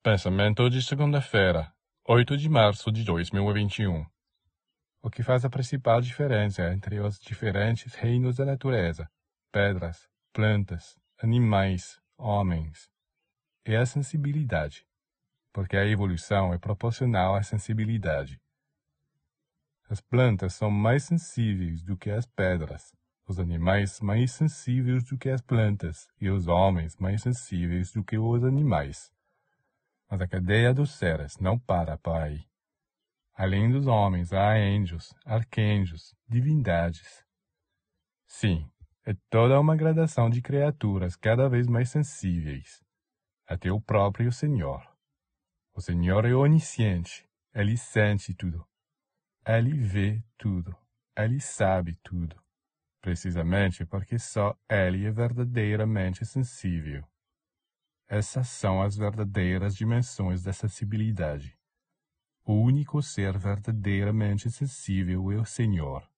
Pensamento de segunda-feira, 8 de março de 2021. O que faz a principal diferença entre os diferentes reinos da natureza, pedras, plantas, animais, homens, é a sensibilidade, porque a evolução é proporcional à sensibilidade. As plantas são mais sensíveis do que as pedras, os animais mais sensíveis do que as plantas e os homens mais sensíveis do que os animais mas a cadeia dos seres não para aí. Além dos homens, há anjos, arcanjos, divindades. Sim, é toda uma gradação de criaturas cada vez mais sensíveis, até o próprio Senhor. O Senhor é onisciente, ele sente tudo, ele vê tudo, ele sabe tudo, precisamente porque só ele é verdadeiramente sensível. Essas são as verdadeiras dimensões da sensibilidade. O único ser verdadeiramente sensível é o Senhor.